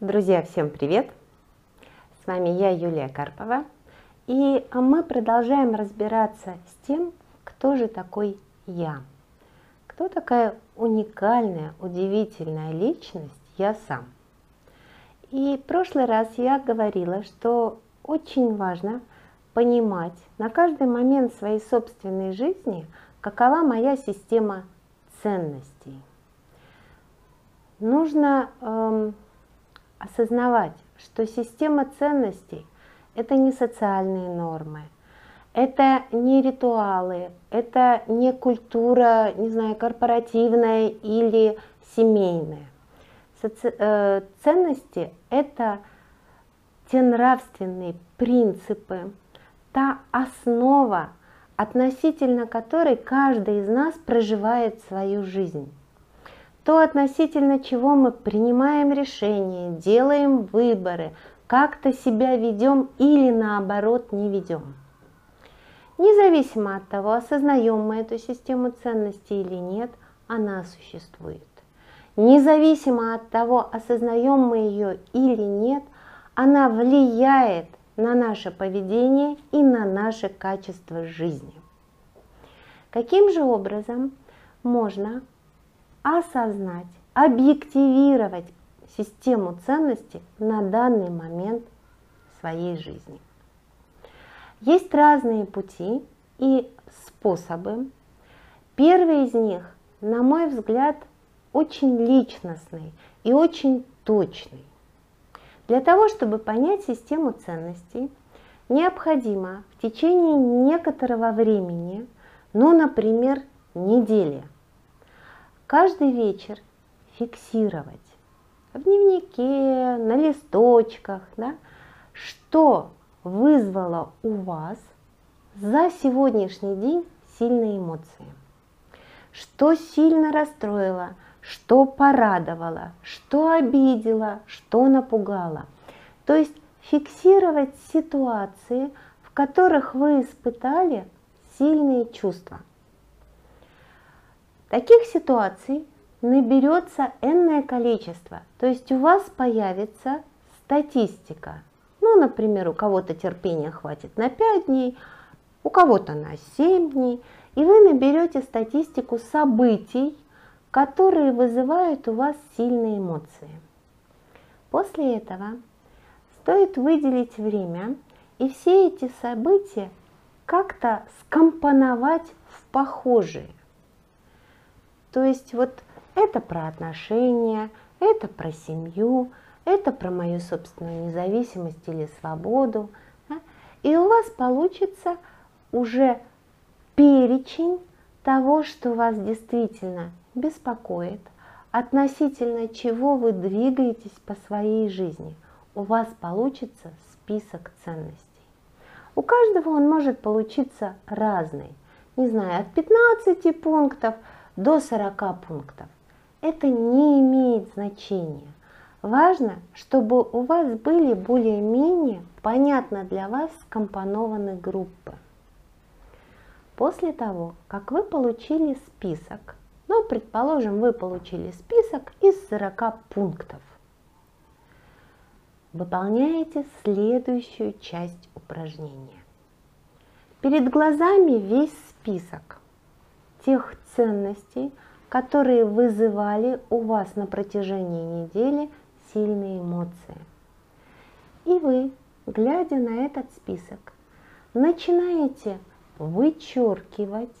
Друзья, всем привет! С вами я, Юлия Карпова, и мы продолжаем разбираться с тем, кто же такой я. Кто такая уникальная, удивительная личность я сам. И в прошлый раз я говорила, что очень важно понимать на каждый момент своей собственной жизни, какова моя система ценностей. Нужно эм, осознавать, что система ценностей – это не социальные нормы, это не ритуалы, это не культура, не знаю, корпоративная или семейная. Соци... Э, ценности – это те нравственные принципы, та основа, относительно которой каждый из нас проживает свою жизнь то относительно чего мы принимаем решения, делаем выборы, как-то себя ведем или наоборот не ведем. Независимо от того, осознаем мы эту систему ценностей или нет, она существует. Независимо от того, осознаем мы ее или нет, она влияет на наше поведение и на наше качество жизни. Каким же образом можно осознать, объективировать систему ценностей на данный момент своей жизни. Есть разные пути и способы. Первый из них, на мой взгляд, очень личностный и очень точный. Для того, чтобы понять систему ценностей, необходимо в течение некоторого времени, ну, например, недели – каждый вечер фиксировать в дневнике, на листочках, да, что вызвало у вас за сегодняшний день сильные эмоции. Что сильно расстроило, что порадовало, что обидело, что напугало. То есть фиксировать ситуации, в которых вы испытали сильные чувства. Таких ситуаций наберется энное количество, то есть у вас появится статистика. Ну, например, у кого-то терпения хватит на 5 дней, у кого-то на 7 дней, и вы наберете статистику событий, которые вызывают у вас сильные эмоции. После этого стоит выделить время и все эти события как-то скомпоновать в похожие. То есть вот это про отношения, это про семью, это про мою собственную независимость или свободу. И у вас получится уже перечень того, что вас действительно беспокоит, относительно чего вы двигаетесь по своей жизни. У вас получится список ценностей. У каждого он может получиться разный. Не знаю, от 15 пунктов – до 40 пунктов. Это не имеет значения. Важно, чтобы у вас были более-менее понятно для вас скомпонованы группы. После того, как вы получили список, ну, предположим, вы получили список из 40 пунктов, выполняете следующую часть упражнения. Перед глазами весь список тех ценностей, которые вызывали у вас на протяжении недели сильные эмоции. И вы, глядя на этот список, начинаете вычеркивать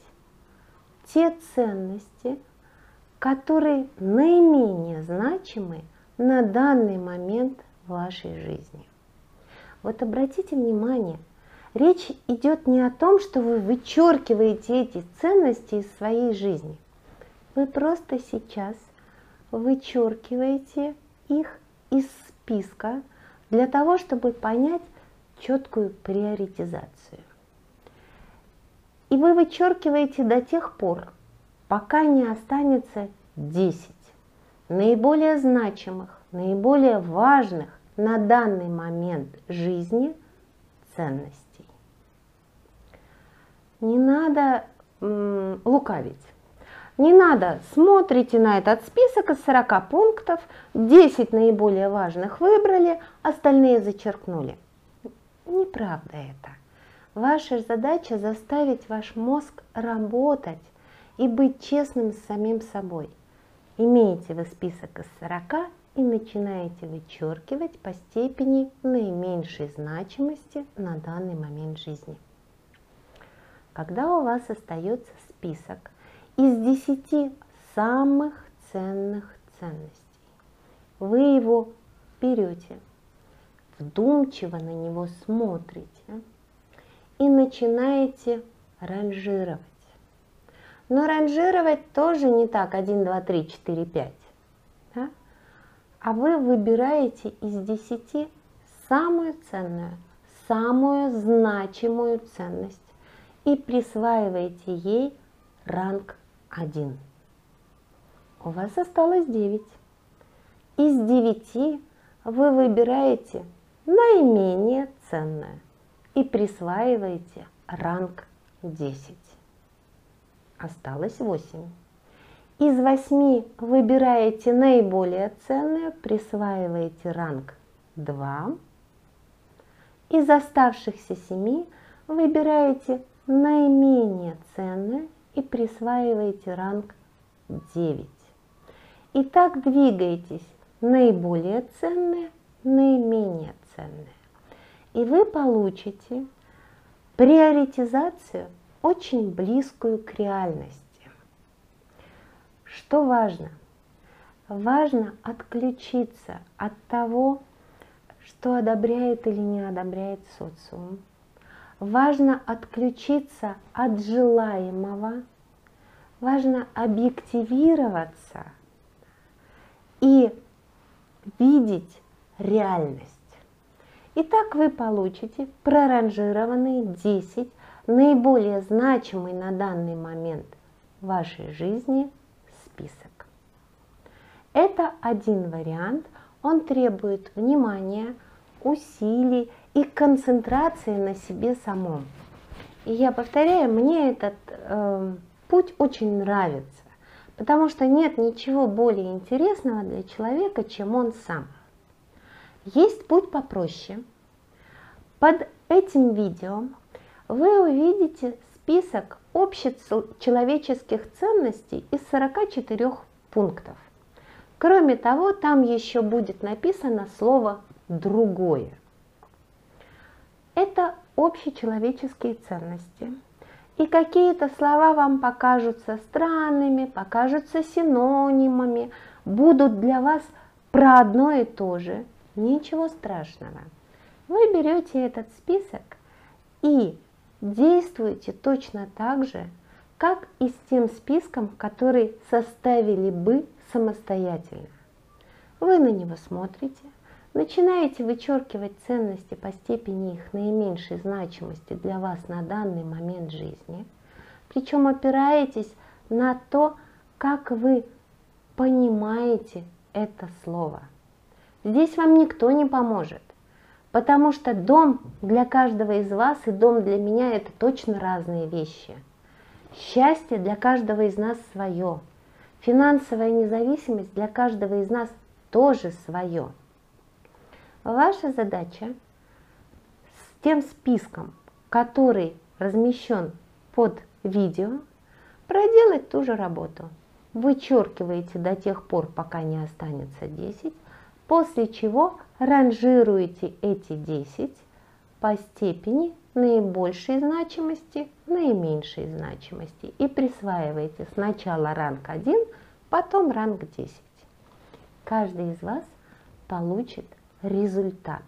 те ценности, которые наименее значимы на данный момент в вашей жизни. Вот обратите внимание, Речь идет не о том, что вы вычеркиваете эти ценности из своей жизни. Вы просто сейчас вычеркиваете их из списка для того, чтобы понять четкую приоритизацию. И вы вычеркиваете до тех пор, пока не останется 10 наиболее значимых, наиболее важных на данный момент жизни ценностей не надо лукавить. Не надо, смотрите на этот список из 40 пунктов, 10 наиболее важных выбрали, остальные зачеркнули. Неправда это. Ваша задача заставить ваш мозг работать и быть честным с самим собой. Имеете вы список из 40 и начинаете вычеркивать по степени наименьшей значимости на данный момент жизни. Когда у вас остается список из 10 самых ценных ценностей, вы его берете, вдумчиво на него смотрите и начинаете ранжировать. Но ранжировать тоже не так 1, 2, 3, 4, 5. А вы выбираете из 10 самую ценную, самую значимую ценность и присваиваете ей ранг 1. У вас осталось 9. Из 9 вы выбираете наименее ценное и присваиваете ранг 10 осталось 8. Из 8 выбираете наиболее ценное, присваиваете ранг 2. Из оставшихся 7 выбираете наименее ценное и присваиваете ранг 9. И так двигаетесь наиболее ценное, наименее ценное. И вы получите приоритизацию очень близкую к реальности. Что важно? Важно отключиться от того, что одобряет или не одобряет социум. Важно отключиться от желаемого. Важно объективироваться и видеть реальность. Итак, вы получите проранжированные 10 наиболее значимый на данный момент вашей жизни список. Это один вариант, он требует внимания, усилий и концентрации на себе самом. И я повторяю, мне этот э, путь очень нравится, потому что нет ничего более интересного для человека, чем он сам. Есть путь попроще. Под этим видео вы увидите список общечеловеческих ценностей из 44 пунктов. Кроме того, там еще будет написано слово «другое». Это общечеловеческие ценности. И какие-то слова вам покажутся странными, покажутся синонимами, будут для вас про одно и то же. Ничего страшного. Вы берете этот список и действуйте точно так же, как и с тем списком, который составили бы самостоятельно. Вы на него смотрите, начинаете вычеркивать ценности по степени их наименьшей значимости для вас на данный момент жизни, причем опираетесь на то, как вы понимаете это слово. Здесь вам никто не поможет. Потому что дом для каждого из вас и дом для меня это точно разные вещи. Счастье для каждого из нас свое. Финансовая независимость для каждого из нас тоже свое. Ваша задача с тем списком, который размещен под видео, проделать ту же работу. Вычеркиваете до тех пор, пока не останется 10, после чего ранжируете эти 10 по степени наибольшей значимости, наименьшей значимости и присваиваете сначала ранг 1, потом ранг 10. Каждый из вас получит результат.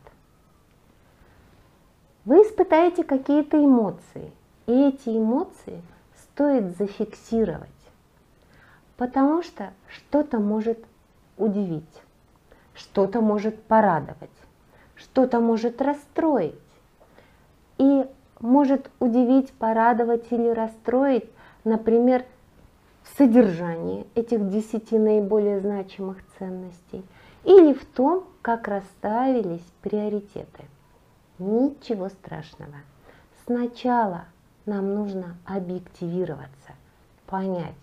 Вы испытаете какие-то эмоции, и эти эмоции стоит зафиксировать, потому что что-то может удивить что-то может порадовать, что-то может расстроить. И может удивить, порадовать или расстроить, например, содержание этих десяти наиболее значимых ценностей или в том, как расставились приоритеты. Ничего страшного. Сначала нам нужно объективироваться, понять,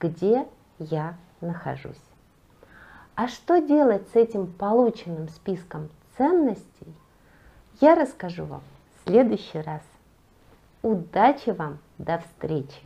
где я нахожусь. А что делать с этим полученным списком ценностей, я расскажу вам в следующий раз. Удачи вам, до встречи!